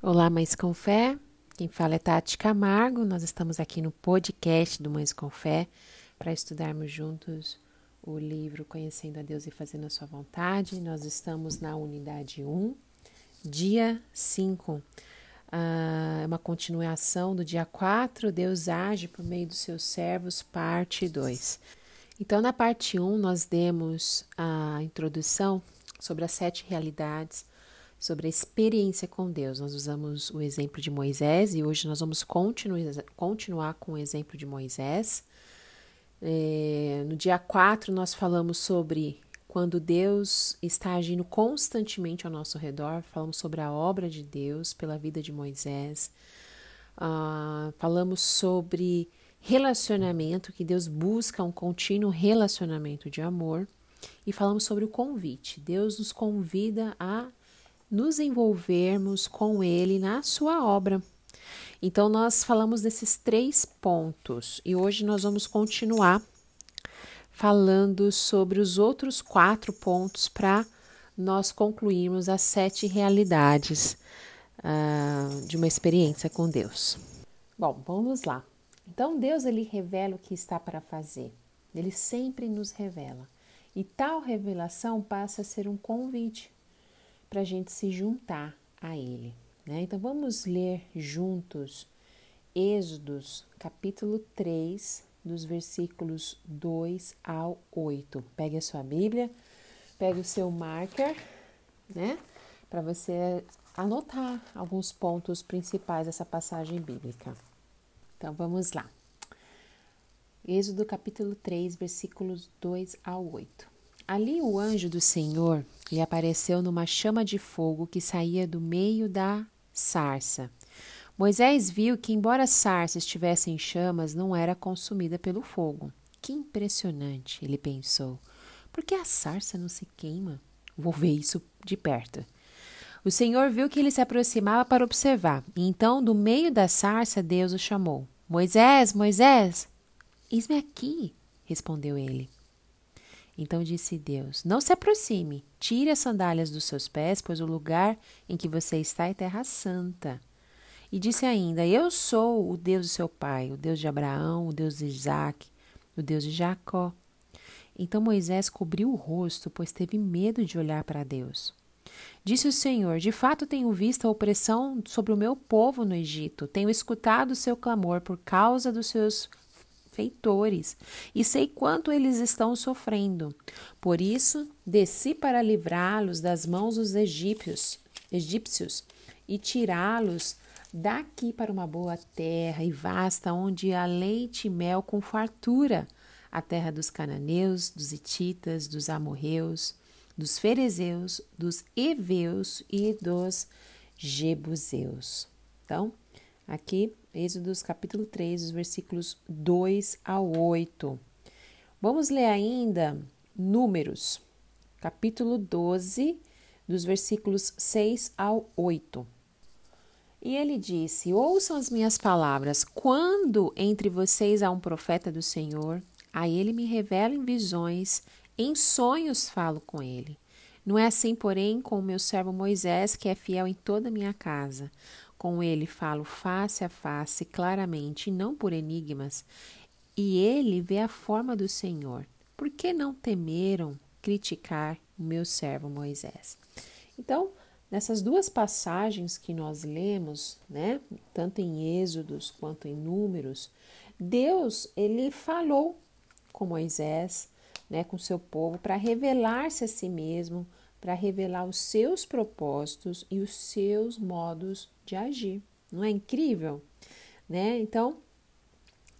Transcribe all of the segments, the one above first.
Olá, Mães com Fé. Quem fala é Tati Camargo. Nós estamos aqui no podcast do Mães com Fé para estudarmos juntos o livro Conhecendo a Deus e Fazendo a Sua Vontade. Nós estamos na unidade 1, dia 5. Ah, é uma continuação do dia 4, Deus age por meio dos seus servos, parte 2. Então, na parte 1, nós demos a introdução sobre as sete realidades sobre a experiência com Deus. Nós usamos o exemplo de Moisés e hoje nós vamos continuar, continuar com o exemplo de Moisés. É, no dia 4, nós falamos sobre quando Deus está agindo constantemente ao nosso redor, falamos sobre a obra de Deus pela vida de Moisés, uh, falamos sobre relacionamento, que Deus busca um contínuo relacionamento de amor, e falamos sobre o convite. Deus nos convida a nos envolvermos com Ele na Sua obra. Então, nós falamos desses três pontos e hoje nós vamos continuar falando sobre os outros quatro pontos para nós concluirmos as sete realidades uh, de uma experiência com Deus. Bom, vamos lá. Então, Deus ele revela o que está para fazer. Ele sempre nos revela. E tal revelação passa a ser um convite para a gente se juntar a Ele. Né? Então vamos ler juntos Êxodos, capítulo 3, dos versículos 2 ao 8. Pegue a sua Bíblia, pegue o seu marker, né? Para você anotar alguns pontos principais dessa passagem bíblica. Então vamos lá. Êxodo capítulo 3, versículos 2 ao 8. Ali o anjo do Senhor lhe apareceu numa chama de fogo que saía do meio da sarça. Moisés viu que, embora a sarça estivesse em chamas, não era consumida pelo fogo. Que impressionante, ele pensou. Por que a sarça não se queima? Vou ver isso de perto. O Senhor viu que ele se aproximava para observar, e então, do meio da sarça, Deus o chamou. Moisés, Moisés! Eis-me aqui, respondeu ele. Então disse Deus: Não se aproxime, tire as sandálias dos seus pés, pois o lugar em que você está é terra santa. E disse ainda: Eu sou o Deus de seu pai, o Deus de Abraão, o Deus de Isaac, o Deus de Jacó. Então Moisés cobriu o rosto, pois teve medo de olhar para Deus. Disse o Senhor: De fato tenho visto a opressão sobre o meu povo no Egito, tenho escutado o seu clamor por causa dos seus feitores, e sei quanto eles estão sofrendo. Por isso, desci para livrá-los das mãos dos egípcios, egípcios e tirá-los daqui para uma boa terra e vasta, onde há leite e mel com fartura, a terra dos cananeus, dos hititas, dos amorreus, dos ferezeus, dos heveus e dos jebuseus. Então, aqui Êxodos capítulo 3, os versículos 2 ao 8. Vamos ler ainda Números, capítulo 12, dos versículos 6 ao 8. E ele disse: Ouçam as minhas palavras. Quando entre vocês há um profeta do Senhor, a ele me revela em visões, em sonhos falo com ele. Não é assim, porém, com o meu servo Moisés, que é fiel em toda a minha casa. Com ele falo face a face, claramente, e não por enigmas, e ele vê a forma do Senhor. Por que não temeram criticar o meu servo Moisés? Então, nessas duas passagens que nós lemos, né, tanto em Êxodos quanto em Números, Deus ele falou com Moisés, né, com seu povo para revelar-se a si mesmo, para revelar os seus propósitos e os seus modos de agir. Não é incrível? Né? Então,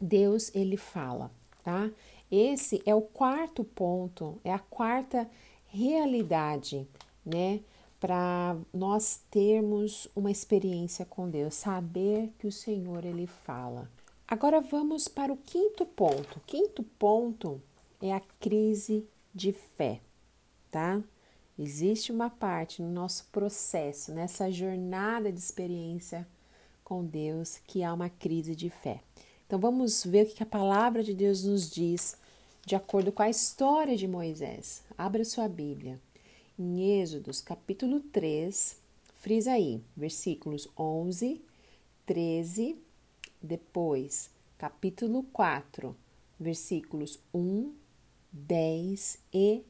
Deus ele fala, tá? Esse é o quarto ponto, é a quarta realidade, né? Para nós termos uma experiência com Deus, saber que o Senhor ele fala. Agora vamos para o quinto ponto. O quinto ponto é a crise de fé, tá? Existe uma parte no nosso processo, nessa jornada de experiência com Deus, que há uma crise de fé. Então vamos ver o que a palavra de Deus nos diz de acordo com a história de Moisés. Abra sua Bíblia. Em Êxodos, capítulo 3, frisa aí, versículos 11, 13, depois capítulo 4, versículos 1, 10 e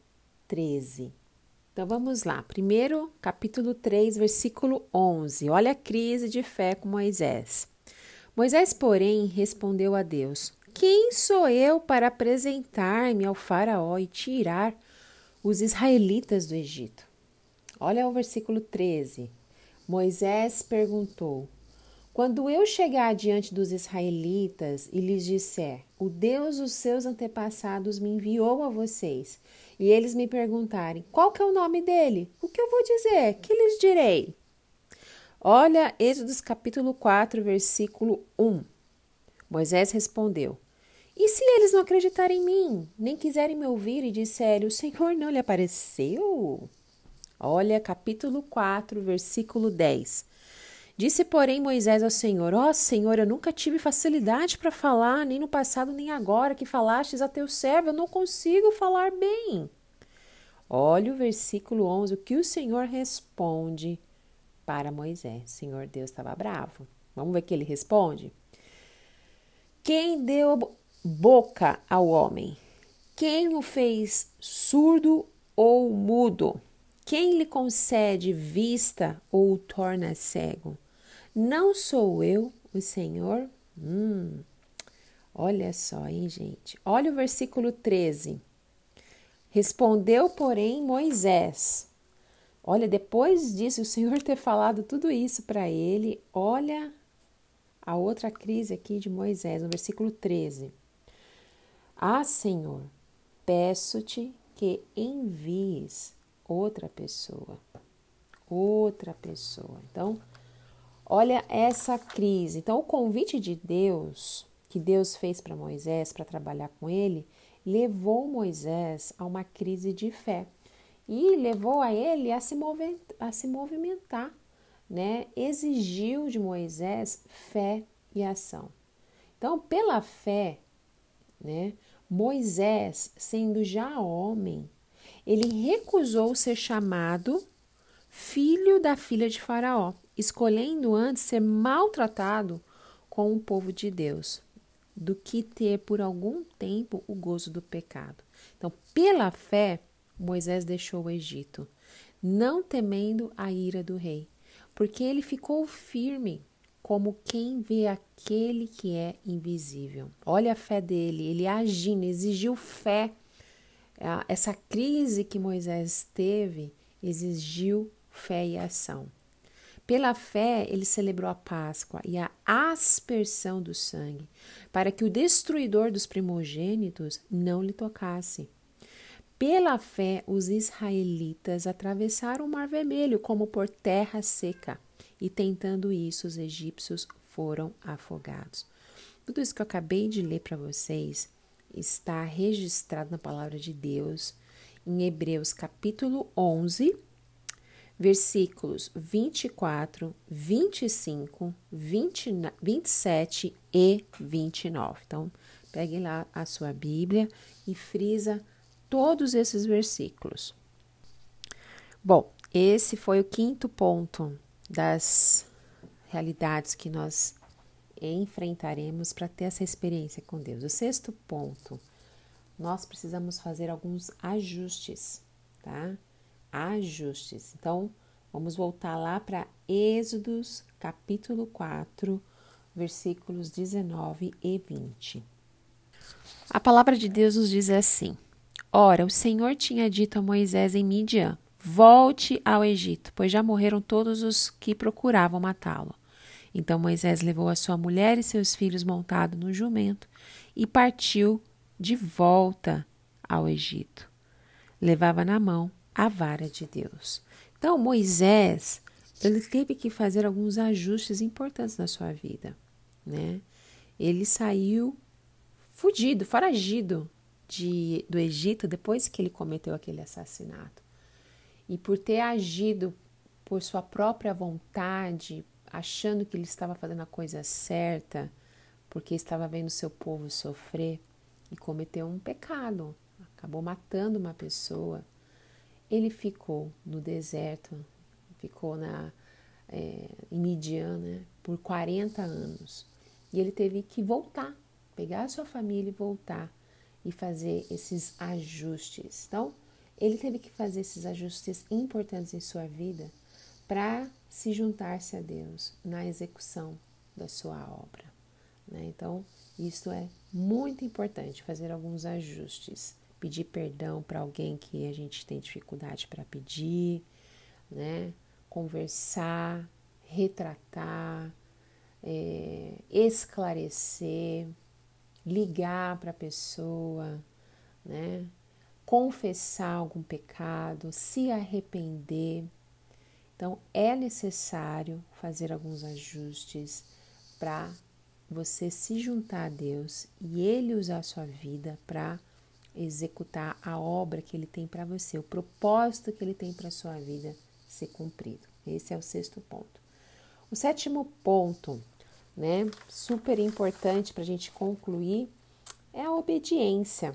13. Então vamos lá. Primeiro, capítulo 3, versículo 11. Olha a crise de fé com Moisés. Moisés, porém, respondeu a Deus: Quem sou eu para apresentar-me ao Faraó e tirar os israelitas do Egito? Olha o versículo 13. Moisés perguntou: Quando eu chegar diante dos israelitas e lhes disser: O Deus dos seus antepassados me enviou a vocês, e eles me perguntarem: Qual que é o nome dele? O que eu vou dizer? Que lhes direi? Olha Êxodos capítulo 4, versículo 1. Moisés respondeu: E se eles não acreditarem em mim, nem quiserem me ouvir e disserem: O Senhor não lhe apareceu? Olha capítulo 4, versículo 10. Disse, porém, Moisés ao Senhor: Ó oh, Senhor, eu nunca tive facilidade para falar, nem no passado nem agora que falastes a teu servo, eu não consigo falar bem. Olha o versículo 11, o que o Senhor responde para Moisés. Senhor Deus estava bravo. Vamos ver o que ele responde? Quem deu boca ao homem? Quem o fez surdo ou mudo? Quem lhe concede vista ou o torna cego? Não sou eu, o Senhor? Hum, olha só, hein, gente? Olha o versículo 13. Respondeu, porém, Moisés: Olha, depois disso, o Senhor ter falado tudo isso para ele, olha a outra crise aqui de Moisés, no versículo 13. Ah, Senhor, peço-te que envies outra pessoa. Outra pessoa. Então, olha essa crise. Então, o convite de Deus, que Deus fez para Moisés para trabalhar com ele, levou Moisés a uma crise de fé e levou a ele a se, movimentar, a se movimentar, né? Exigiu de Moisés fé e ação. Então, pela fé, né? Moisés, sendo já homem, ele recusou ser chamado filho da filha de Faraó, escolhendo antes ser maltratado com o povo de Deus, do que ter por algum tempo o gozo do pecado. Então, pela fé, Moisés deixou o Egito, não temendo a ira do rei, porque ele ficou firme como quem vê aquele que é invisível. Olha a fé dele, ele agindo, exigiu fé. Essa crise que Moisés teve exigiu fé e ação. Pela fé, ele celebrou a Páscoa e a aspersão do sangue, para que o destruidor dos primogênitos não lhe tocasse. Pela fé, os israelitas atravessaram o Mar Vermelho como por terra seca, e tentando isso, os egípcios foram afogados. Tudo isso que eu acabei de ler para vocês está registrado na palavra de Deus em Hebreus capítulo 11, versículos 24, 25, 20, 27 e 29. Então, pegue lá a sua Bíblia e frisa todos esses versículos. Bom, esse foi o quinto ponto das realidades que nós enfrentaremos para ter essa experiência com Deus. O sexto ponto, nós precisamos fazer alguns ajustes, tá? Ajustes. Então, vamos voltar lá para Êxodos, capítulo 4, versículos 19 e 20. A palavra de Deus nos diz assim: Ora, o Senhor tinha dito a Moisés em Midian: Volte ao Egito, pois já morreram todos os que procuravam matá-lo. Então Moisés levou a sua mulher e seus filhos montados no jumento e partiu de volta ao Egito. Levava na mão a vara de Deus. Então Moisés, ele teve que fazer alguns ajustes importantes na sua vida, né? Ele saiu fugido, foragido de, do Egito depois que ele cometeu aquele assassinato. E por ter agido por sua própria vontade, achando que ele estava fazendo a coisa certa, porque estava vendo seu povo sofrer e cometeu um pecado, acabou matando uma pessoa. Ele ficou no deserto, ficou na, é, em Midian né, por 40 anos. E ele teve que voltar, pegar a sua família e voltar e fazer esses ajustes. Então, ele teve que fazer esses ajustes importantes em sua vida para se juntar-se a Deus na execução da sua obra. Né? Então, isso é muito importante, fazer alguns ajustes, pedir perdão para alguém que a gente tem dificuldade para pedir, né? conversar, retratar, é, esclarecer, ligar para a pessoa, né? confessar algum pecado, se arrepender. Então, é necessário fazer alguns ajustes para você se juntar a Deus e Ele usar a sua vida para executar a obra que Ele tem para você, o propósito que Ele tem para a sua vida ser cumprido. Esse é o sexto ponto. O sétimo ponto, né, super importante para a gente concluir, é a obediência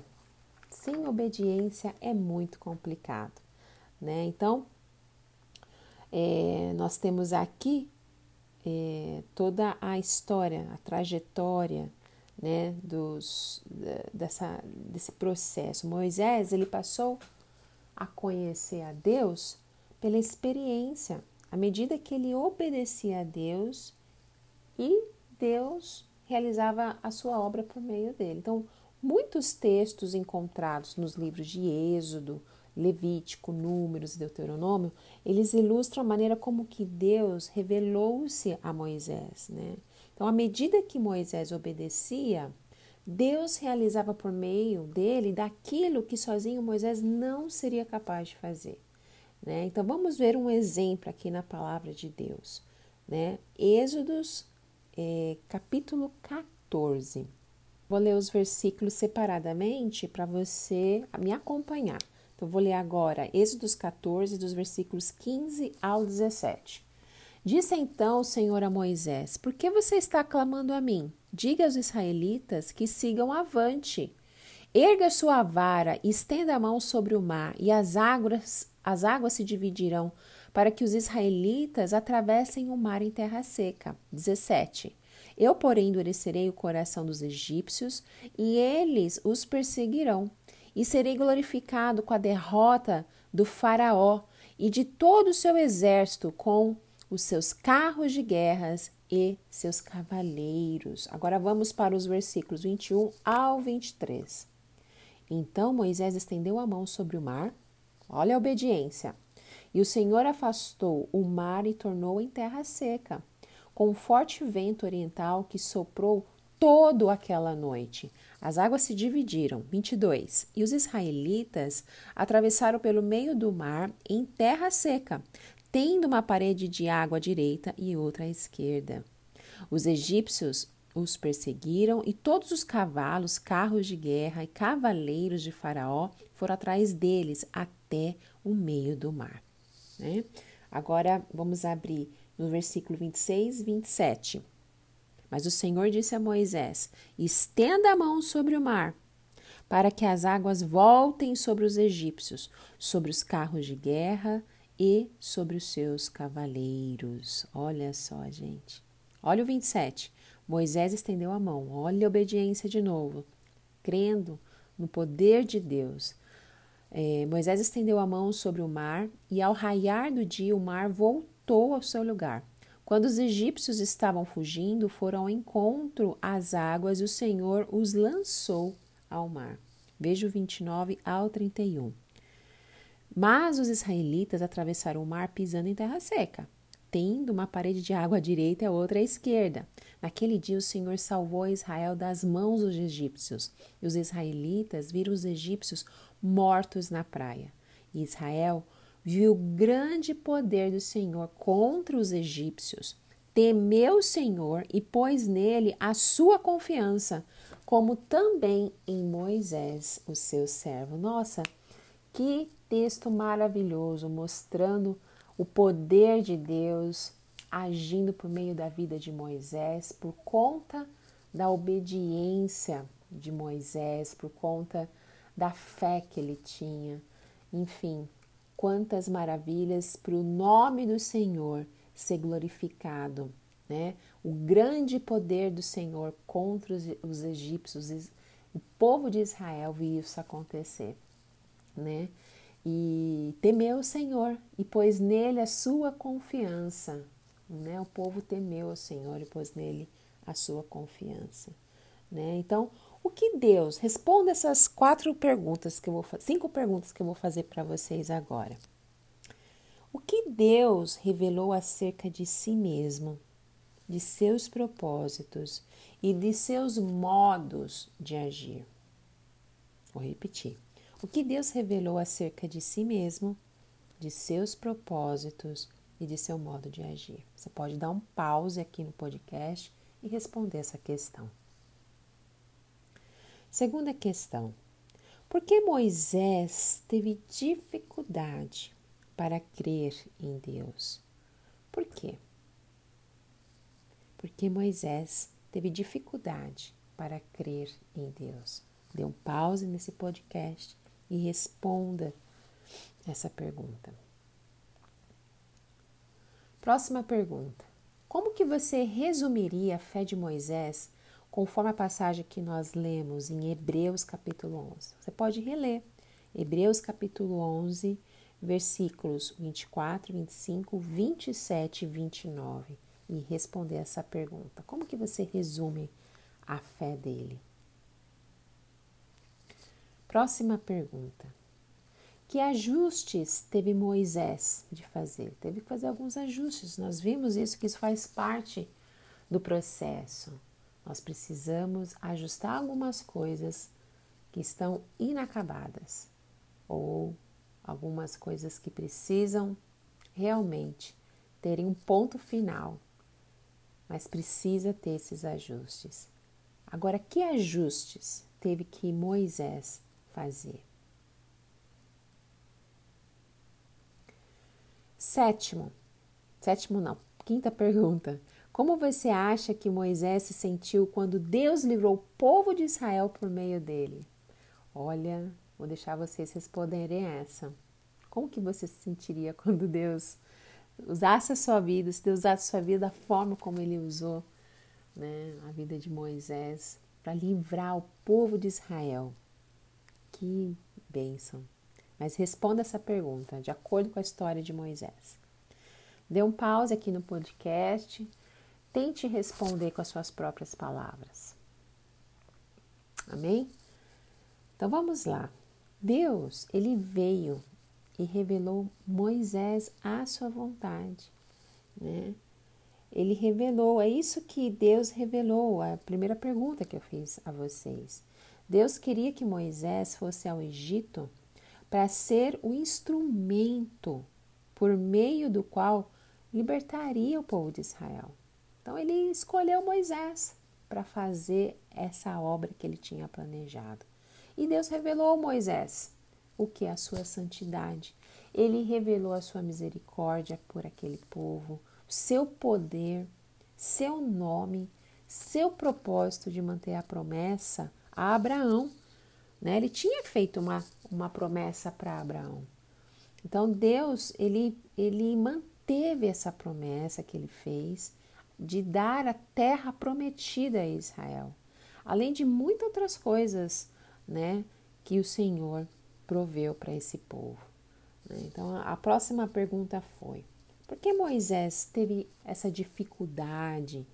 sem obediência é muito complicado, né? Então, é, nós temos aqui é, toda a história, a trajetória, né, dos, dessa, desse processo. Moisés, ele passou a conhecer a Deus pela experiência, à medida que ele obedecia a Deus e Deus realizava a sua obra por meio dele. Então, Muitos textos encontrados nos livros de Êxodo, Levítico, Números e Deuteronômio, eles ilustram a maneira como que Deus revelou-se a Moisés, né? Então, à medida que Moisés obedecia, Deus realizava por meio dele daquilo que sozinho Moisés não seria capaz de fazer. Né? Então vamos ver um exemplo aqui na palavra de Deus. Né? Êxodos é, capítulo 14. Vou ler os versículos separadamente para você me acompanhar. Então, vou ler agora Êxodos 14, dos versículos 15 ao 17. Disse então o Senhor a Moisés: Por que você está clamando a mim? Diga aos israelitas que sigam avante. Erga sua vara e estenda a mão sobre o mar, e as águas, as águas se dividirão, para que os israelitas atravessem o mar em terra seca. 17. Eu, porém, endurecerei o coração dos egípcios e eles os perseguirão. E serei glorificado com a derrota do Faraó e de todo o seu exército, com os seus carros de guerras e seus cavaleiros. Agora vamos para os versículos 21 ao 23. Então Moisés estendeu a mão sobre o mar, olha a obediência, e o Senhor afastou o mar e tornou em terra seca com um forte vento oriental que soprou todo aquela noite. As águas se dividiram, 22, e os israelitas atravessaram pelo meio do mar em terra seca, tendo uma parede de água à direita e outra à esquerda. Os egípcios os perseguiram e todos os cavalos, carros de guerra e cavaleiros de Faraó foram atrás deles até o meio do mar. Né? Agora vamos abrir no versículo 26 e 27. Mas o Senhor disse a Moisés: Estenda a mão sobre o mar, para que as águas voltem sobre os egípcios, sobre os carros de guerra e sobre os seus cavaleiros. Olha só, gente. Olha o 27. Moisés estendeu a mão. Olha a obediência de novo, crendo no poder de Deus. É, Moisés estendeu a mão sobre o mar e, ao raiar do dia, o mar voltou ao seu lugar. Quando os egípcios estavam fugindo, foram ao encontro às águas e o Senhor os lançou ao mar. Veja o 29 ao 31. Mas os israelitas atravessaram o mar pisando em terra seca, tendo uma parede de água à direita e outra à esquerda. Naquele dia o Senhor salvou Israel das mãos dos egípcios, e os israelitas viram os egípcios mortos na praia. E Israel viu o grande poder do Senhor contra os egípcios, temeu o Senhor e pôs nele a sua confiança, como também em Moisés, o seu servo. Nossa, que texto maravilhoso mostrando o poder de Deus agindo por meio da vida de Moisés, por conta da obediência de Moisés, por conta da fé que ele tinha. Enfim, quantas maravilhas para o nome do Senhor ser glorificado, né? O grande poder do Senhor contra os, os egípcios, o povo de Israel viu isso acontecer, né? E temeu o Senhor e pôs nele a sua confiança, né? O povo temeu o Senhor e pôs nele a sua confiança, né? Então, o que Deus responda essas quatro perguntas que eu vou cinco perguntas que eu vou fazer para vocês agora. O que Deus revelou acerca de si mesmo, de seus propósitos e de seus modos de agir? Vou repetir. O que Deus revelou acerca de si mesmo, de seus propósitos e de seu modo de agir? Você pode dar um pause aqui no podcast e responder essa questão. Segunda questão: por que Moisés teve dificuldade para crer em Deus? Por quê? Porque Moisés teve dificuldade para crer em Deus. Dê um pause nesse podcast e responda essa pergunta. Próxima pergunta. Como que você resumiria a fé de Moisés conforme a passagem que nós lemos em Hebreus capítulo 11. Você pode reler Hebreus capítulo 11, versículos 24, 25, 27 e 29 e responder essa pergunta. Como que você resume a fé dele? Próxima pergunta. Que ajustes teve Moisés de fazer? Teve que fazer alguns ajustes. Nós vimos isso, que isso faz parte do processo. Nós precisamos ajustar algumas coisas que estão inacabadas ou algumas coisas que precisam realmente terem um ponto final, mas precisa ter esses ajustes. Agora, que ajustes teve que Moisés fazer? Sétimo, sétimo não, quinta pergunta. Como você acha que Moisés se sentiu quando Deus livrou o povo de Israel por meio dele? Olha, vou deixar vocês responderem essa. Como que você se sentiria quando Deus usasse a sua vida, se Deus usasse a sua vida da forma como ele usou né, a vida de Moisés para livrar o povo de Israel? Que bênção! Mas responda essa pergunta de acordo com a história de Moisés. Dê um pause aqui no podcast Tente responder com as suas próprias palavras. Amém? Então vamos lá. Deus, ele veio e revelou Moisés à sua vontade, né? Ele revelou, é isso que Deus revelou, a primeira pergunta que eu fiz a vocês. Deus queria que Moisés fosse ao Egito para ser o instrumento por meio do qual libertaria o povo de Israel. Então ele escolheu Moisés para fazer essa obra que ele tinha planejado. E Deus revelou a Moisés o que é a sua santidade. Ele revelou a sua misericórdia por aquele povo, seu poder, seu nome, seu propósito de manter a promessa a Abraão. Né? Ele tinha feito uma, uma promessa para Abraão. Então Deus ele, ele manteve essa promessa que ele fez de dar a terra prometida a Israel, além de muitas outras coisas, né, que o Senhor proveu para esse povo. Né? Então, a próxima pergunta foi: por que Moisés teve essa dificuldade,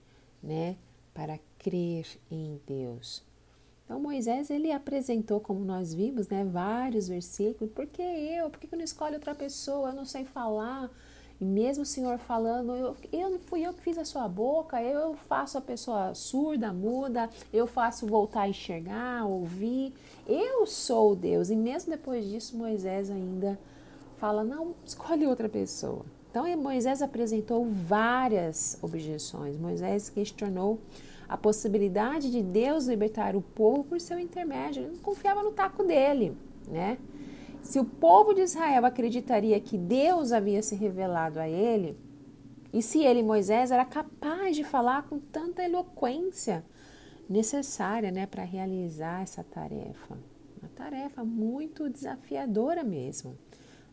né, para crer em Deus? Então Moisés ele apresentou, como nós vimos, né, vários versículos. Por que eu? Por que eu não escolho outra pessoa? Eu não sei falar. E mesmo o Senhor falando, eu, eu fui eu que fiz a sua boca, eu faço a pessoa surda, muda, eu faço voltar a enxergar, ouvir. Eu sou Deus. E mesmo depois disso, Moisés ainda fala: não, escolhe outra pessoa. Então Moisés apresentou várias objeções. Moisés questionou a possibilidade de Deus libertar o povo por seu intermédio. Ele não confiava no taco dele, né? Se o povo de Israel acreditaria que Deus havia se revelado a ele, e se ele, Moisés, era capaz de falar com tanta eloquência necessária né, para realizar essa tarefa. Uma tarefa muito desafiadora mesmo.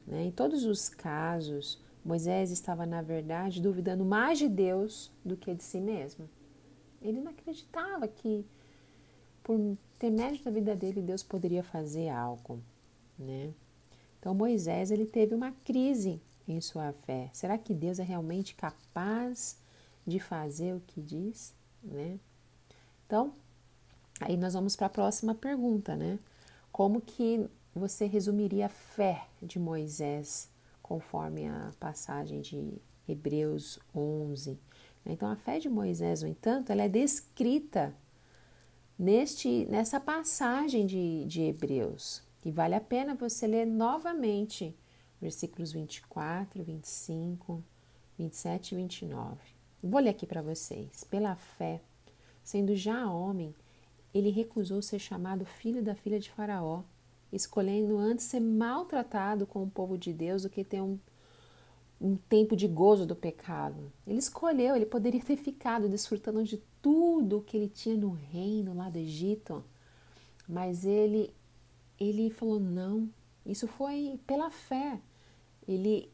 Né? Em todos os casos, Moisés estava, na verdade, duvidando mais de Deus do que de si mesmo. Ele não acreditava que, por intermédio da vida dele, Deus poderia fazer algo, né? Então Moisés ele teve uma crise em sua fé. Será que Deus é realmente capaz de fazer o que diz, né? Então, aí nós vamos para a próxima pergunta, né? Como que você resumiria a fé de Moisés conforme a passagem de Hebreus 11? Então, a fé de Moisés, no entanto, ela é descrita neste, nessa passagem de, de Hebreus. E vale a pena você ler novamente versículos 24, 25, 27 e 29. Vou ler aqui para vocês. Pela fé, sendo já homem, ele recusou ser chamado filho da filha de Faraó, escolhendo antes ser maltratado com o povo de Deus do que ter um um tempo de gozo do pecado. Ele escolheu, ele poderia ter ficado desfrutando de tudo que ele tinha no reino lá do Egito, mas ele ele falou não. Isso foi pela fé. Ele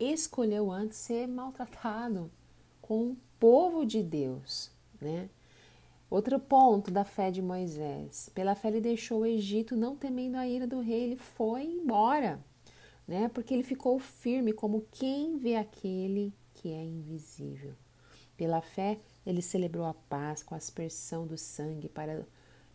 escolheu antes ser maltratado com o povo de Deus, né? Outro ponto da fé de Moisés. Pela fé ele deixou o Egito não temendo a ira do rei, ele foi embora né? Porque ele ficou firme como quem vê aquele que é invisível. Pela fé, ele celebrou a paz com a aspersão do sangue para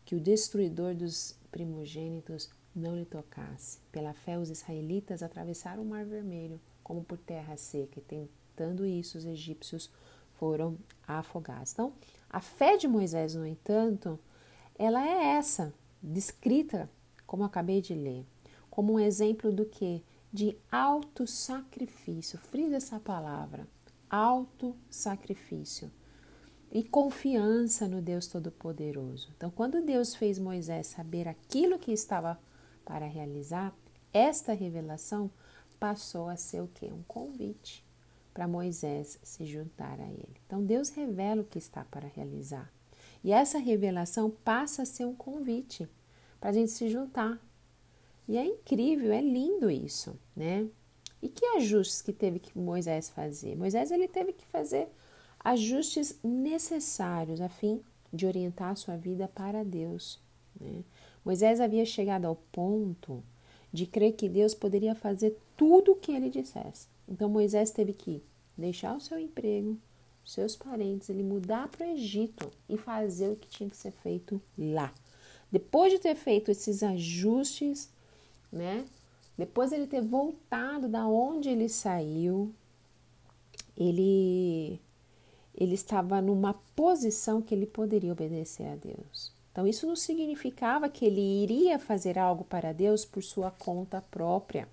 que o destruidor dos primogênitos não lhe tocasse. Pela fé, os israelitas atravessaram o Mar Vermelho como por terra seca, e tentando isso, os egípcios foram afogados. Então, a fé de Moisés, no entanto, ela é essa, descrita, como eu acabei de ler, como um exemplo do que de auto-sacrifício. Frisa essa palavra, auto-sacrifício. E confiança no Deus Todo-Poderoso. Então, quando Deus fez Moisés saber aquilo que estava para realizar, esta revelação passou a ser o que? Um convite para Moisés se juntar a ele. Então, Deus revela o que está para realizar. E essa revelação passa a ser um convite para a gente se juntar, e é incrível, é lindo isso, né? E que ajustes que teve que Moisés fazer? Moisés ele teve que fazer ajustes necessários a fim de orientar a sua vida para Deus. Né? Moisés havia chegado ao ponto de crer que Deus poderia fazer tudo o que ele dissesse. Então Moisés teve que deixar o seu emprego, seus parentes, ele mudar para o Egito e fazer o que tinha que ser feito lá. Depois de ter feito esses ajustes né? Depois ele ter voltado da onde ele saiu, ele ele estava numa posição que ele poderia obedecer a Deus. Então isso não significava que ele iria fazer algo para Deus por sua conta própria.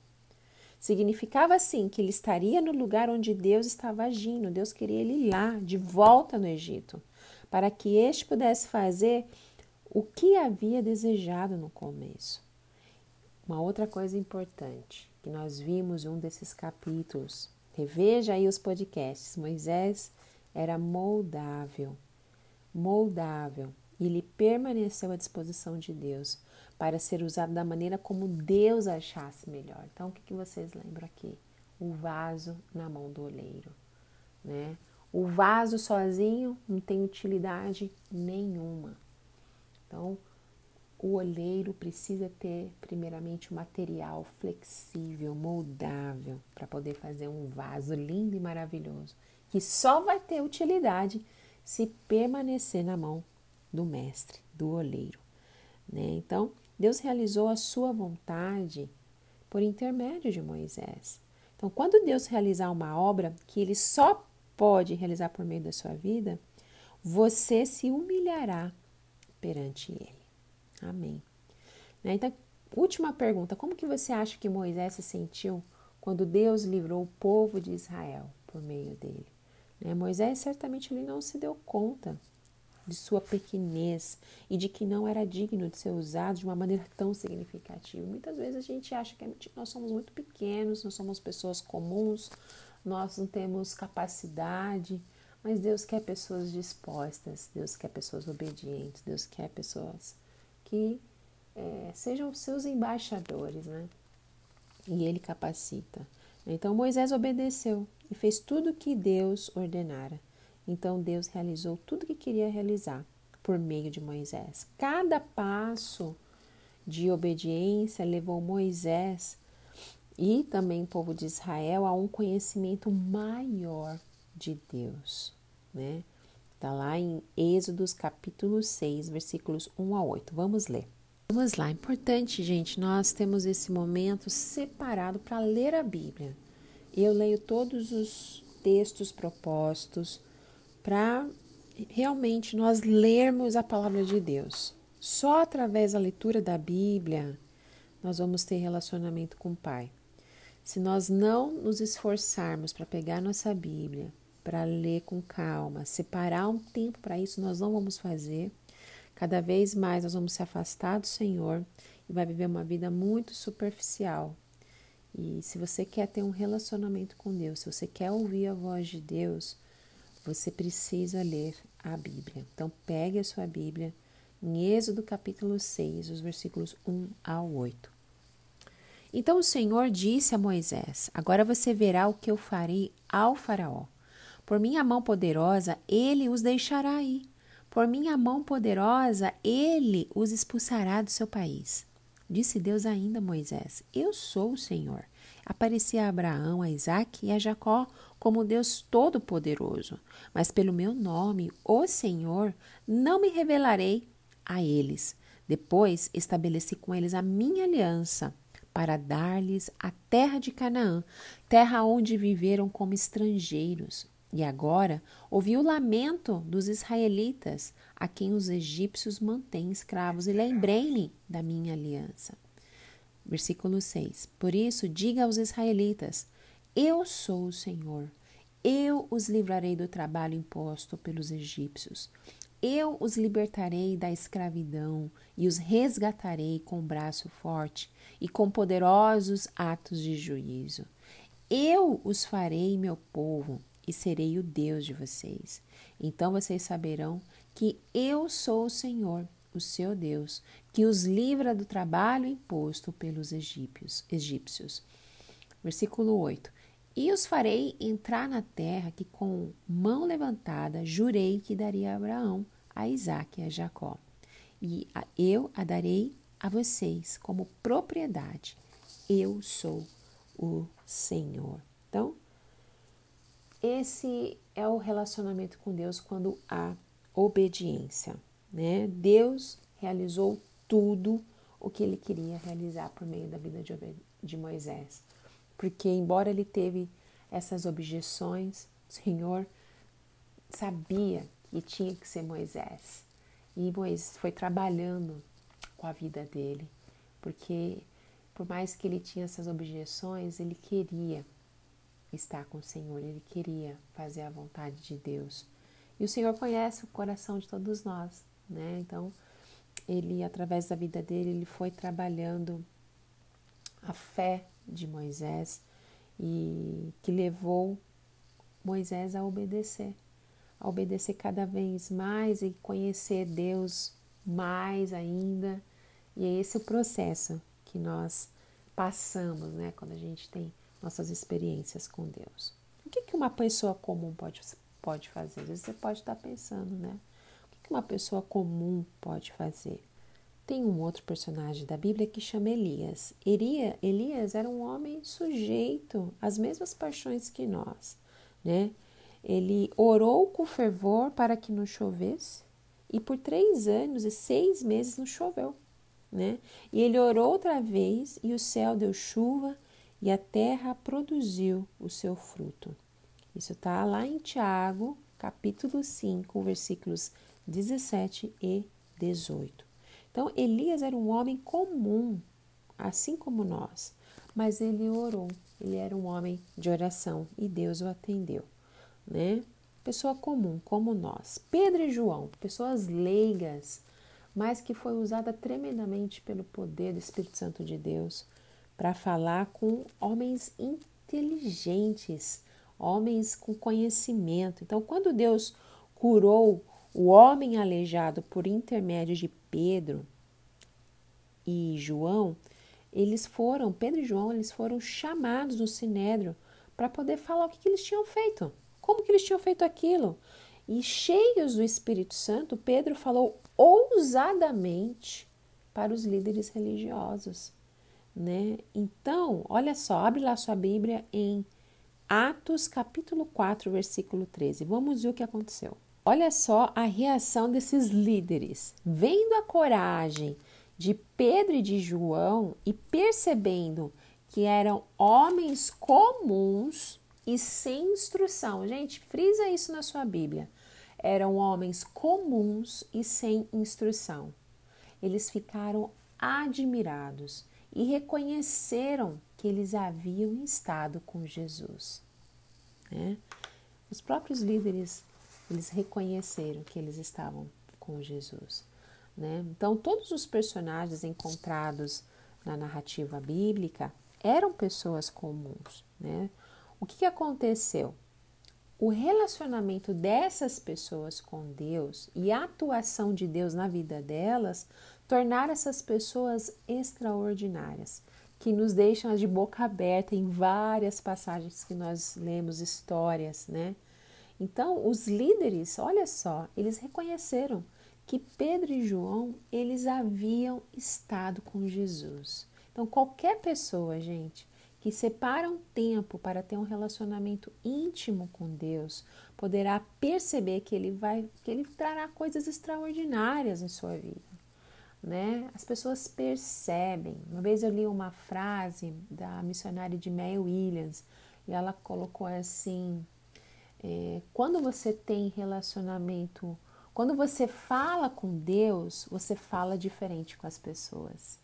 Significava sim que ele estaria no lugar onde Deus estava agindo. Deus queria ele lá, de volta no Egito, para que este pudesse fazer o que havia desejado no começo. Uma outra coisa importante que nós vimos em um desses capítulos, reveja aí os podcasts. Moisés era moldável, moldável, e ele permaneceu à disposição de Deus para ser usado da maneira como Deus achasse melhor. Então, o que, que vocês lembram aqui? O vaso na mão do oleiro, né? O vaso sozinho não tem utilidade nenhuma. Então, o olheiro precisa ter, primeiramente, um material flexível, moldável, para poder fazer um vaso lindo e maravilhoso, que só vai ter utilidade se permanecer na mão do mestre, do olheiro. Né? Então, Deus realizou a sua vontade por intermédio de Moisés. Então, quando Deus realizar uma obra que ele só pode realizar por meio da sua vida, você se humilhará perante ele. Amém. Né? Então, última pergunta: como que você acha que Moisés se sentiu quando Deus livrou o povo de Israel por meio dele? Né? Moisés certamente ele não se deu conta de sua pequenez e de que não era digno de ser usado de uma maneira tão significativa. Muitas vezes a gente acha que nós somos muito pequenos, nós somos pessoas comuns, nós não temos capacidade, mas Deus quer pessoas dispostas, Deus quer pessoas obedientes, Deus quer pessoas que é, sejam seus embaixadores, né? E ele capacita. Então Moisés obedeceu e fez tudo o que Deus ordenara. Então Deus realizou tudo o que queria realizar por meio de Moisés. Cada passo de obediência levou Moisés e também o povo de Israel a um conhecimento maior de Deus, né? Está lá em Êxodos capítulo 6, versículos 1 a 8. Vamos ler. Vamos lá, importante, gente, nós temos esse momento separado para ler a Bíblia. Eu leio todos os textos propostos para realmente nós lermos a palavra de Deus. Só através da leitura da Bíblia nós vamos ter relacionamento com o Pai. Se nós não nos esforçarmos para pegar nossa Bíblia, para ler com calma, separar um tempo para isso, nós não vamos fazer. Cada vez mais nós vamos se afastar do Senhor e vai viver uma vida muito superficial. E se você quer ter um relacionamento com Deus, se você quer ouvir a voz de Deus, você precisa ler a Bíblia. Então, pegue a sua Bíblia em Êxodo capítulo 6, os versículos 1 ao 8. Então o Senhor disse a Moisés: Agora você verá o que eu farei ao Faraó. Por minha mão poderosa, ele os deixará ir. Por minha mão poderosa, ele os expulsará do seu país. Disse Deus ainda a Moisés: Eu sou o Senhor. Apareci a Abraão, a Isaque e a Jacó como Deus Todo-Poderoso. Mas pelo meu nome, o Senhor, não me revelarei a eles. Depois estabeleci com eles a minha aliança para dar-lhes a terra de Canaã, terra onde viveram como estrangeiros. E agora ouvi o lamento dos israelitas, a quem os egípcios mantêm escravos, e lembrei-me da minha aliança. Versículo 6: Por isso, diga aos israelitas: Eu sou o Senhor. Eu os livrarei do trabalho imposto pelos egípcios. Eu os libertarei da escravidão e os resgatarei com braço forte e com poderosos atos de juízo. Eu os farei meu povo e serei o Deus de vocês. Então vocês saberão que eu sou o Senhor, o seu Deus, que os livra do trabalho imposto pelos egípcios. egípcios. Versículo 8. E os farei entrar na terra que com mão levantada jurei que daria a Abraão, a Isaque e a Jacó. E eu a darei a vocês como propriedade. Eu sou o Senhor. Então, esse é o relacionamento com Deus quando há obediência, né? Deus realizou tudo o que ele queria realizar por meio da vida de, Moisés. Porque embora ele teve essas objeções, o Senhor sabia que tinha que ser Moisés. E Moisés foi trabalhando com a vida dele, porque por mais que ele tinha essas objeções, ele queria estar com o Senhor, ele queria fazer a vontade de Deus. E o Senhor conhece o coração de todos nós, né? Então, ele através da vida dele, ele foi trabalhando a fé de Moisés e que levou Moisés a obedecer, a obedecer cada vez mais e conhecer Deus mais ainda. E é esse o processo que nós passamos, né, quando a gente tem nossas experiências com Deus. O que, que uma pessoa comum pode, pode fazer? Às vezes você pode estar pensando, né? O que, que uma pessoa comum pode fazer? Tem um outro personagem da Bíblia que chama Elias. Elias era um homem sujeito às mesmas paixões que nós, né? Ele orou com fervor para que não chovesse e por três anos e seis meses não choveu, né? E ele orou outra vez e o céu deu chuva e a terra produziu o seu fruto. Isso está lá em Tiago, capítulo 5, versículos 17 e 18. Então, Elias era um homem comum, assim como nós, mas ele orou, ele era um homem de oração e Deus o atendeu, né? Pessoa comum, como nós. Pedro e João, pessoas leigas, mas que foi usada tremendamente pelo poder do Espírito Santo de Deus para falar com homens inteligentes, homens com conhecimento. Então, quando Deus curou o homem aleijado por intermédio de Pedro e João, eles foram, Pedro e João, eles foram chamados no sinédrio para poder falar o que, que eles tinham feito, como que eles tinham feito aquilo. E cheios do Espírito Santo, Pedro falou ousadamente para os líderes religiosos, né? Então, olha só, abre lá sua Bíblia em Atos capítulo 4, versículo 13. Vamos ver o que aconteceu. Olha só a reação desses líderes. Vendo a coragem de Pedro e de João e percebendo que eram homens comuns e sem instrução. Gente, frisa isso na sua Bíblia. Eram homens comuns e sem instrução. Eles ficaram admirados e reconheceram que eles haviam estado com Jesus. Né? Os próprios líderes eles reconheceram que eles estavam com Jesus. Né? Então, todos os personagens encontrados na narrativa bíblica eram pessoas comuns. Né? O que, que aconteceu? O relacionamento dessas pessoas com Deus e a atuação de Deus na vida delas tornaram essas pessoas extraordinárias, que nos deixam de boca aberta em várias passagens que nós lemos, histórias, né? Então, os líderes, olha só, eles reconheceram que Pedro e João, eles haviam estado com Jesus. Então, qualquer pessoa, gente, que separa um tempo para ter um relacionamento íntimo com Deus, poderá perceber que ele vai, que ele trará coisas extraordinárias em sua vida. Né? As pessoas percebem. Uma vez eu li uma frase da missionária de Mary Williams e ela colocou assim: é, quando você tem relacionamento, quando você fala com Deus, você fala diferente com as pessoas.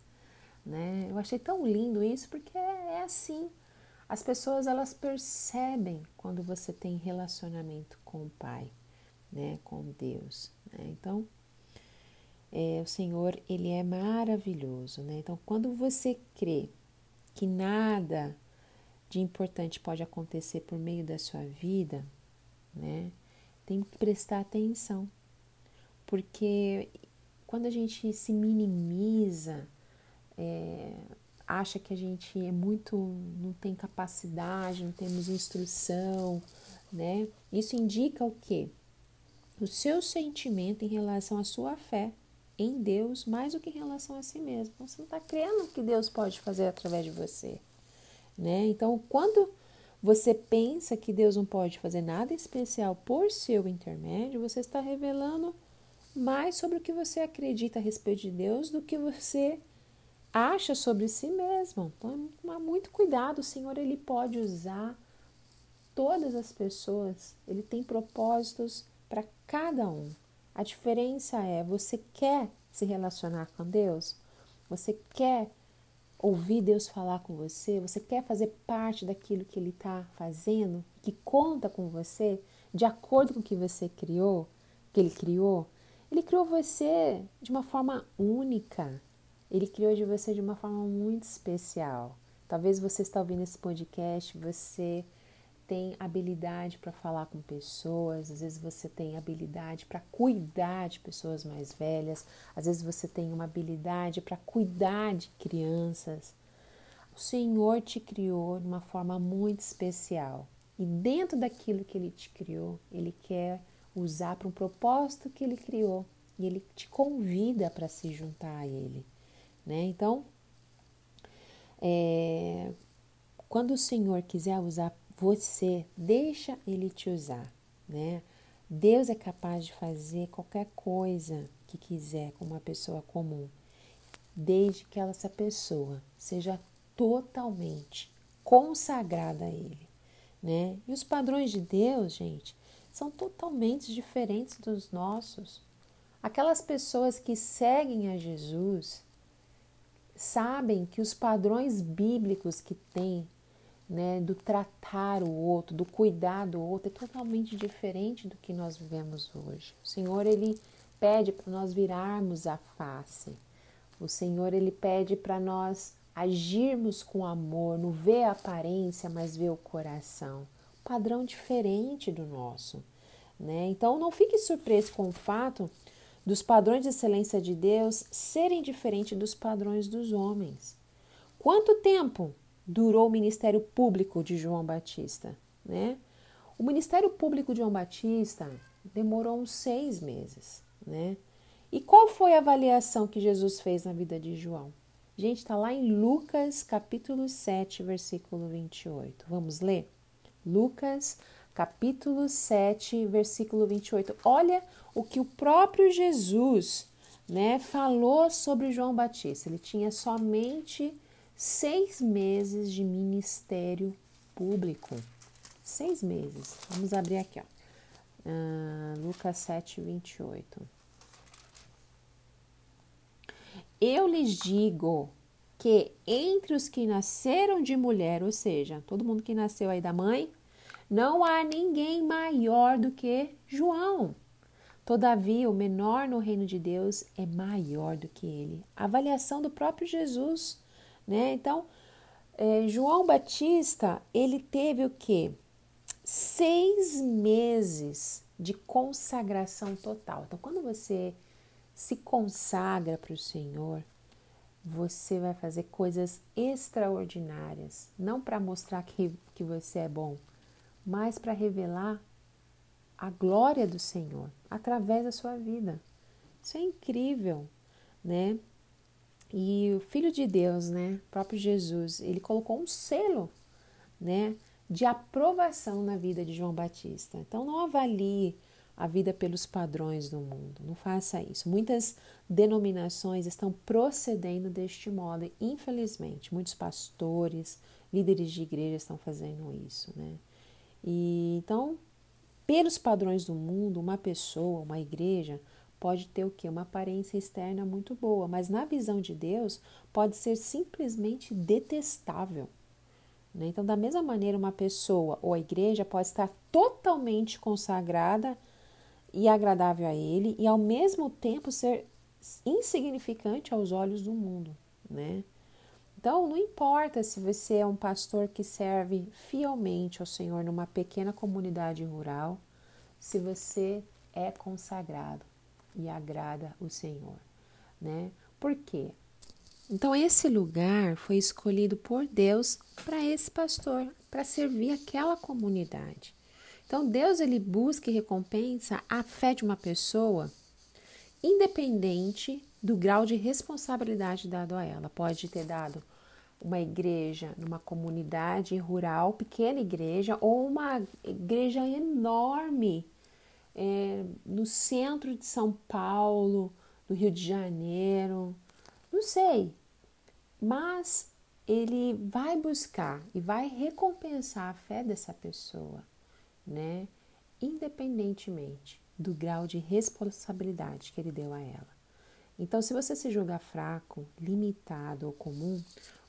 Né? Eu achei tão lindo isso porque é, é assim. As pessoas elas percebem quando você tem relacionamento com o Pai, né? com Deus. Né? Então, é, o Senhor ele é maravilhoso. Né? Então, quando você crê que nada de importante pode acontecer por meio da sua vida, né? Tem que prestar atenção, porque quando a gente se minimiza, é, acha que a gente é muito, não tem capacidade, não temos instrução, né? Isso indica o quê? O seu sentimento em relação à sua fé em Deus mais do que em relação a si mesmo. Você não está crendo que Deus pode fazer através de você, né? Então, quando você pensa que Deus não pode fazer nada especial por seu intermédio, você está revelando mais sobre o que você acredita a respeito de Deus do que você acha sobre si mesmo. Então, toma muito cuidado, o Senhor ele pode usar todas as pessoas, ele tem propósitos para cada um. A diferença é, você quer se relacionar com Deus? Você quer ouvir Deus falar com você, você quer fazer parte daquilo que Ele está fazendo, que conta com você, de acordo com o que você criou, que Ele criou, Ele criou você de uma forma única. Ele criou de você de uma forma muito especial. Talvez você está ouvindo esse podcast, você tem habilidade para falar com pessoas, às vezes você tem habilidade para cuidar de pessoas mais velhas, às vezes você tem uma habilidade para cuidar de crianças. O Senhor te criou de uma forma muito especial e dentro daquilo que Ele te criou, Ele quer usar para um propósito que Ele criou e Ele te convida para se juntar a Ele, né? Então, é, quando o Senhor quiser usar você deixa ele te usar, né? Deus é capaz de fazer qualquer coisa que quiser com uma pessoa comum, desde que essa pessoa seja totalmente consagrada a Ele, né? E os padrões de Deus, gente, são totalmente diferentes dos nossos. Aquelas pessoas que seguem a Jesus sabem que os padrões bíblicos que tem né, do tratar o outro, do cuidar do outro, é totalmente diferente do que nós vivemos hoje. O Senhor ele pede para nós virarmos a face. O Senhor ele pede para nós agirmos com amor, não ver a aparência, mas ver o coração. padrão diferente do nosso, né? Então não fique surpreso com o fato dos padrões de excelência de Deus serem diferentes dos padrões dos homens. Quanto tempo durou o ministério público de João Batista? Né? O ministério público de João Batista demorou uns seis meses. Né? E qual foi a avaliação que Jesus fez na vida de João? Gente, está lá em Lucas capítulo 7, versículo 28. Vamos ler? Lucas capítulo 7, versículo 28. Olha o que o próprio Jesus né, falou sobre João Batista. Ele tinha somente seis meses de ministério público. Seis meses. Vamos abrir aqui, ó. Uh, Lucas 7, 28. Eu lhes digo que entre os que nasceram de mulher, ou seja, todo mundo que nasceu aí da mãe, não há ninguém maior do que João. Todavia, o menor no reino de Deus é maior do que ele. A avaliação do próprio Jesus, né? Então, é, João Batista, ele teve o quê? Seis meses de consagração total. Então, quando você se consagra para o Senhor, você vai fazer coisas extraordinárias, não para mostrar que, que você é bom, mas para revelar a glória do Senhor através da sua vida. Isso é incrível, né? E o Filho de Deus, né, próprio Jesus, ele colocou um selo, né, de aprovação na vida de João Batista. Então não avalie a vida pelos padrões do mundo. Não faça isso. Muitas denominações estão procedendo deste modo, infelizmente. Muitos pastores, líderes de igreja estão fazendo isso, né? E então, pelos padrões do mundo, uma pessoa, uma igreja pode ter o que? Uma aparência externa muito boa, mas na visão de Deus pode ser simplesmente detestável. Né? Então, da mesma maneira, uma pessoa ou a igreja pode estar totalmente consagrada e agradável a Ele e ao mesmo tempo ser insignificante aos olhos do mundo, né? Então, não importa se você é um pastor que serve fielmente ao Senhor numa pequena comunidade rural, se você é consagrado e agrada o Senhor, né? Por quê? Então, esse lugar foi escolhido por Deus para esse pastor, para servir aquela comunidade. Então, Deus ele busca e recompensa a fé de uma pessoa, independente do grau de responsabilidade dado a ela. Pode ter dado uma igreja numa comunidade rural, pequena igreja, ou uma igreja enorme é, no centro de São Paulo, no Rio de Janeiro, não sei, mas ele vai buscar e vai recompensar a fé dessa pessoa, né? Independentemente do grau de responsabilidade que ele deu a ela. Então, se você se julgar fraco, limitado ou comum,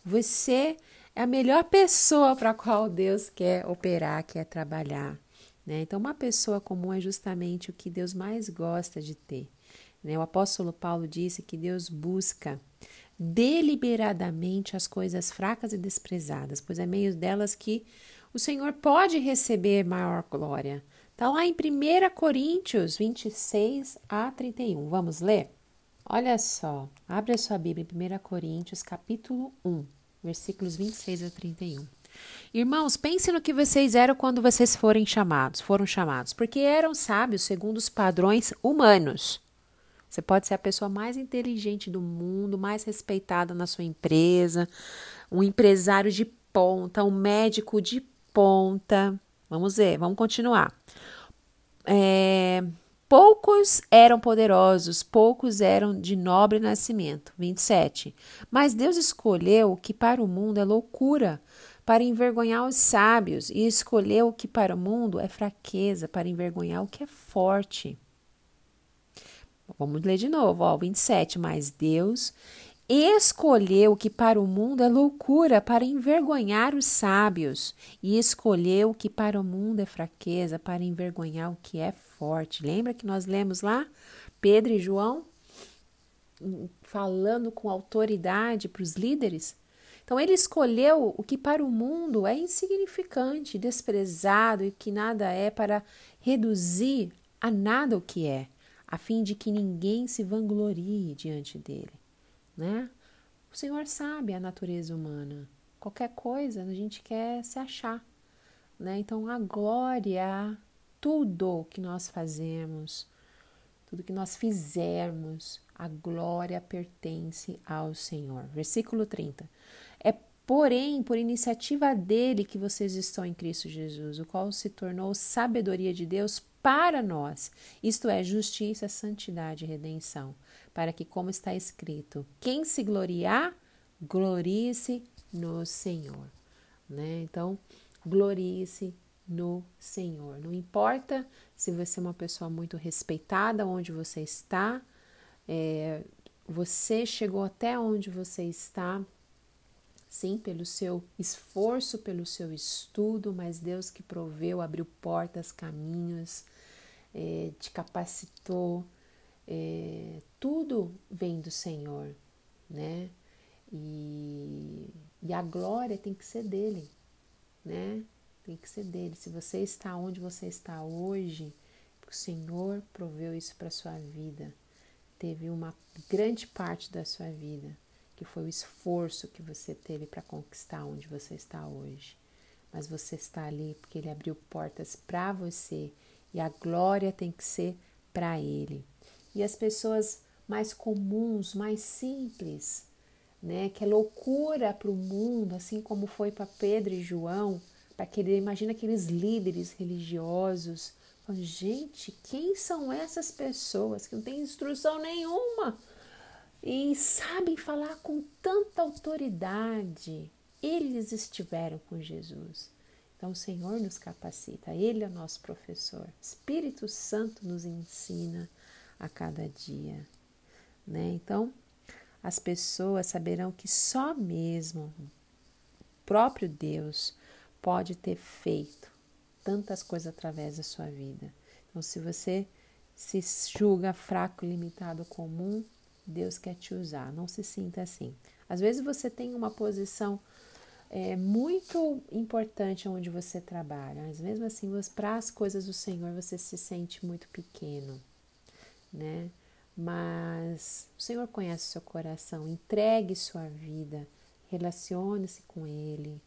você é a melhor pessoa para a qual Deus quer operar, quer trabalhar. Né? Então, uma pessoa comum é justamente o que Deus mais gosta de ter. Né? O apóstolo Paulo disse que Deus busca deliberadamente as coisas fracas e desprezadas, pois é meio delas que o Senhor pode receber maior glória. Está lá em 1 Coríntios 26 a 31. Vamos ler? Olha só, abre a sua Bíblia em 1 Coríntios, capítulo 1, versículos 26 a 31. Irmãos, pense no que vocês eram quando vocês forem chamados, foram chamados, porque eram sábios segundo os padrões humanos. Você pode ser a pessoa mais inteligente do mundo, mais respeitada na sua empresa, um empresário de ponta, um médico de ponta. Vamos ver, vamos continuar. É, Poucos eram poderosos, poucos eram de nobre nascimento. 27. Mas Deus escolheu o que para o mundo é loucura, para envergonhar os sábios, e escolheu o que para o mundo é fraqueza, para envergonhar o que é forte. Vamos ler de novo, ó, 27. Mas Deus escolheu o que para o mundo é loucura para envergonhar os sábios, e escolheu o que para o mundo é fraqueza para envergonhar o que é forte. Lembra que nós lemos lá Pedro e João falando com autoridade para os líderes? Então ele escolheu o que para o mundo é insignificante, desprezado e que nada é para reduzir a nada o que é, a fim de que ninguém se vanglorie diante dele, né? O Senhor sabe a natureza humana. Qualquer coisa a gente quer se achar. Né? Então, a glória, tudo que nós fazemos, tudo que nós fizermos, a glória pertence ao Senhor. Versículo 30. Porém, por iniciativa dele que vocês estão em Cristo Jesus, o qual se tornou sabedoria de Deus para nós, isto é, justiça, santidade e redenção, para que, como está escrito, quem se gloriar, glorie-se no Senhor. Né? Então, glorie-se no Senhor. Não importa se você é uma pessoa muito respeitada, onde você está, é, você chegou até onde você está, sim, pelo seu esforço, pelo seu estudo, mas Deus que proveu, abriu portas, caminhos, é, te capacitou, é, tudo vem do Senhor, né? E, e a glória tem que ser dele, né? Tem que ser dele. Se você está onde você está hoje, o Senhor proveu isso para sua vida. Teve uma grande parte da sua vida que foi o esforço que você teve para conquistar onde você está hoje. Mas você está ali porque ele abriu portas para você e a glória tem que ser para ele. E as pessoas mais comuns, mais simples, né, que é loucura para o mundo, assim como foi para Pedro e João, para aquele, imagina aqueles líderes religiosos. Gente, quem são essas pessoas que não têm instrução nenhuma e sabem falar com tanta autoridade? Eles estiveram com Jesus. Então o Senhor nos capacita, Ele é o nosso professor. Espírito Santo nos ensina a cada dia. Né? Então, as pessoas saberão que só mesmo o próprio Deus pode ter feito tantas coisas através da sua vida. Então, se você se julga fraco, limitado, comum, Deus quer te usar. Não se sinta assim. Às vezes você tem uma posição é, muito importante onde você trabalha, mas mesmo assim, para as coisas do Senhor, você se sente muito pequeno, né? Mas o Senhor conhece o seu coração, entregue sua vida, relacione-se com Ele,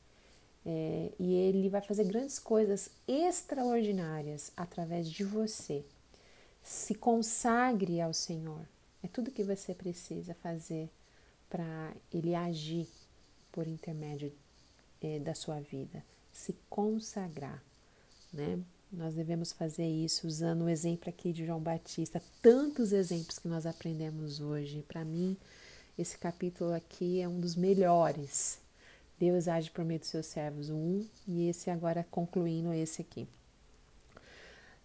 é, e ele vai fazer grandes coisas extraordinárias através de você. Se consagre ao Senhor. É tudo que você precisa fazer para ele agir por intermédio é, da sua vida. Se consagrar, né? Nós devemos fazer isso usando o exemplo aqui de João Batista. Tantos exemplos que nós aprendemos hoje. Para mim, esse capítulo aqui é um dos melhores Deus age por meio dos seus servos, um, e esse agora concluindo esse aqui.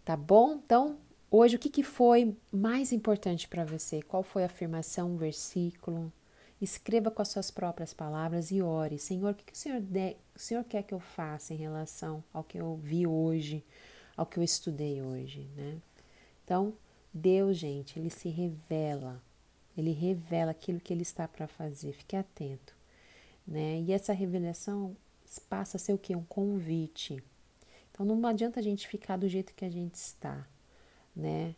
Tá bom? Então, hoje o que, que foi mais importante para você? Qual foi a afirmação, versículo? Escreva com as suas próprias palavras e ore. Senhor, o que, que o, Senhor de, o Senhor quer que eu faça em relação ao que eu vi hoje, ao que eu estudei hoje, né? Então, Deus, gente, ele se revela. Ele revela aquilo que ele está para fazer. Fique atento né? E essa revelação passa a ser o que? Um convite. Então não adianta a gente ficar do jeito que a gente está, né?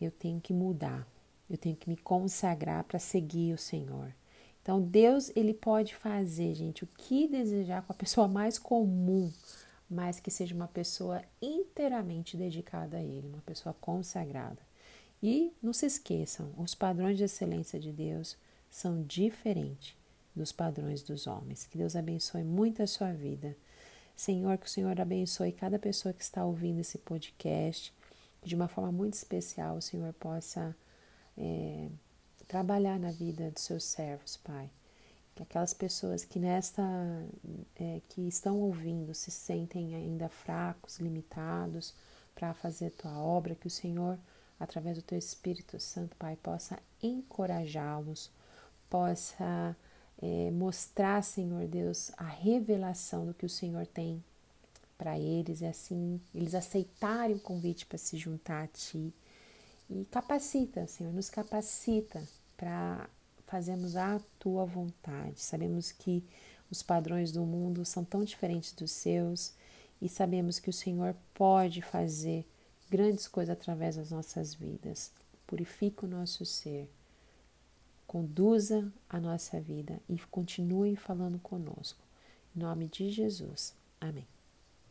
Eu tenho que mudar. Eu tenho que me consagrar para seguir o Senhor. Então Deus, ele pode fazer, gente, o que desejar com a pessoa mais comum, mas que seja uma pessoa inteiramente dedicada a ele, uma pessoa consagrada. E não se esqueçam, os padrões de excelência de Deus são diferentes dos padrões dos homens. Que Deus abençoe muito a sua vida. Senhor, que o Senhor abençoe cada pessoa que está ouvindo esse podcast, de uma forma muito especial o Senhor possa é, trabalhar na vida dos seus servos, Pai. Que aquelas pessoas que nesta é, que estão ouvindo se sentem ainda fracos, limitados para fazer tua obra, que o Senhor, através do teu Espírito Santo, Pai, possa encorajá-los, possa é, mostrar, Senhor Deus, a revelação do que o Senhor tem para eles e assim eles aceitarem o convite para se juntar a Ti. E capacita, Senhor, nos capacita para fazermos a Tua vontade. Sabemos que os padrões do mundo são tão diferentes dos seus e sabemos que o Senhor pode fazer grandes coisas através das nossas vidas. Purifica o nosso ser conduza a nossa vida e continue falando conosco. Em nome de Jesus. Amém.